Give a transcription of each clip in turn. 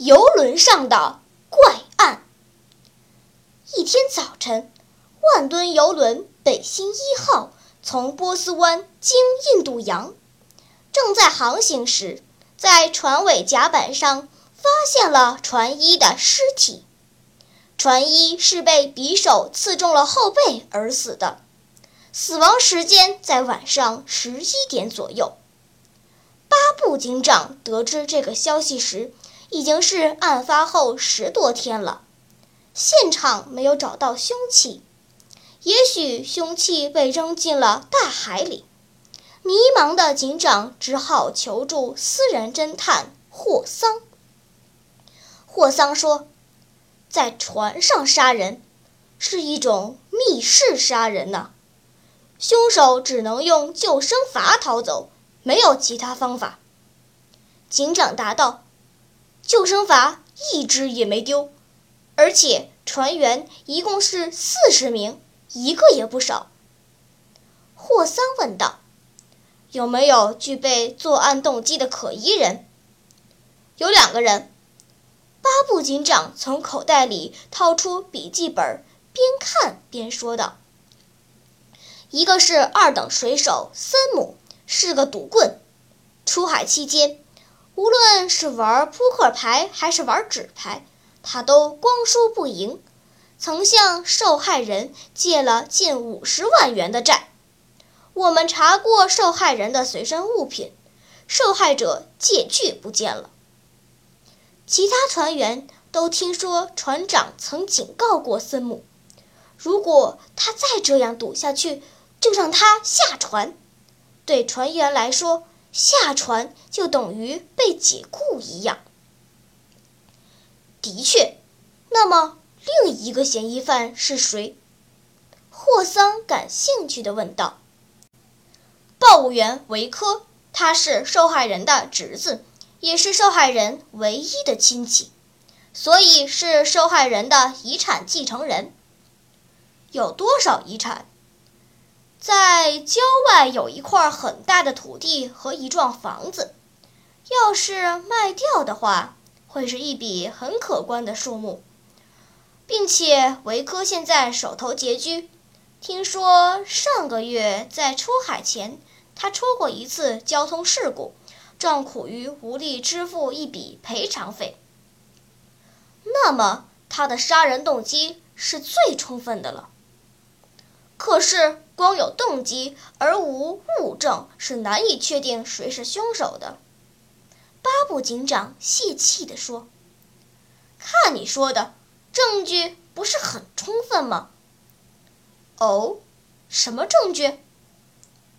游轮上的怪案。一天早晨，万吨游轮“北星一号”从波斯湾经印度洋，正在航行时，在船尾甲板上发现了船医的尸体。船医是被匕首刺中了后背而死的，死亡时间在晚上十一点左右。巴布警长得知这个消息时，已经是案发后十多天了，现场没有找到凶器，也许凶器被扔进了大海里。迷茫的警长只好求助私人侦探霍桑。霍桑说，在船上杀人是一种密室杀人呢，凶手只能用救生筏逃走，没有其他方法。警长答道。救生筏一只也没丢，而且船员一共是四十名，一个也不少。霍桑问道：“有没有具备作案动机的可疑人？”“有两个人。”巴布警长从口袋里掏出笔记本，边看边说道：“一个是二等水手森姆，是个赌棍，出海期间。”无论是玩扑克牌还是玩纸牌，他都光输不赢，曾向受害人借了近五十万元的债。我们查过受害人的随身物品，受害者借据不见了。其他船员都听说船长曾警告过森姆，如果他再这样赌下去，就让他下船。对船员来说，下船就等于被解雇一样。的确，那么另一个嫌疑犯是谁？霍桑感兴趣地问道。报务员维科，他是受害人的侄子，也是受害人唯一的亲戚，所以是受害人的遗产继承人。有多少遗产？在郊外有一块很大的土地和一幢房子，要是卖掉的话，会是一笔很可观的数目。并且维科现在手头拮据，听说上个月在出海前，他出过一次交通事故，正苦于无力支付一笔赔偿费。那么他的杀人动机是最充分的了。可是。光有动机而无物证，是难以确定谁是凶手的。巴布警长泄气地说：“看你说的，证据不是很充分吗？”“哦，什么证据？”“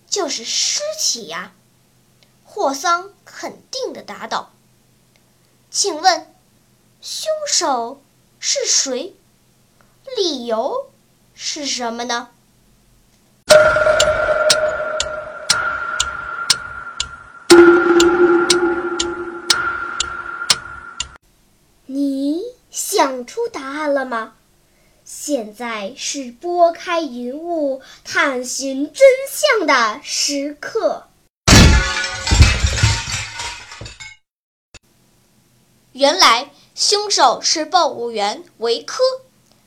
就是尸体呀。”霍桑肯定地答道。“请问，凶手是谁？理由是什么呢？”想出答案了吗？现在是拨开云雾探寻真相的时刻。原来凶手是报务员维科，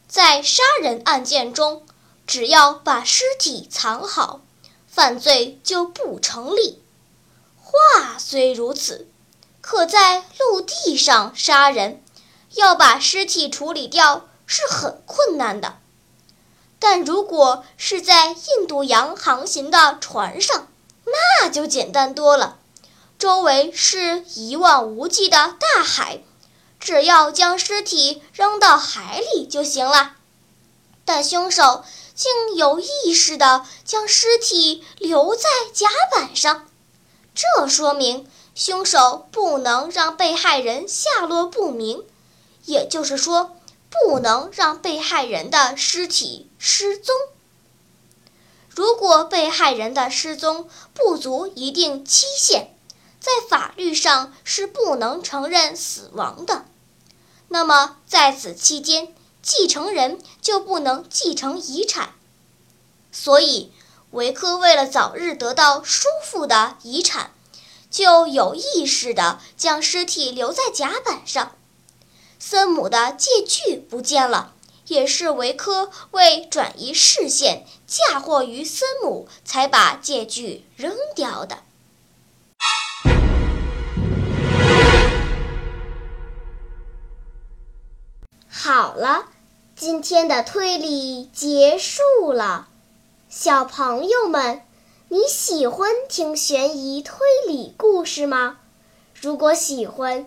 在杀人案件中。只要把尸体藏好，犯罪就不成立。话虽如此，可在陆地上杀人，要把尸体处理掉是很困难的。但如果是在印度洋航行的船上，那就简单多了。周围是一望无际的大海，只要将尸体扔到海里就行了。但凶手。竟有意识地将尸体留在甲板上，这说明凶手不能让被害人下落不明，也就是说，不能让被害人的尸体失踪。如果被害人的失踪不足一定期限，在法律上是不能承认死亡的。那么在此期间，继承人就不能继承遗产。所以，维克为了早日得到叔父的遗产，就有意识地将尸体留在甲板上。森姆的借据不见了，也是维科为转移视线，嫁祸于森姆，才把借据扔掉的。好了，今天的推理结束了。小朋友们，你喜欢听悬疑推理故事吗？如果喜欢，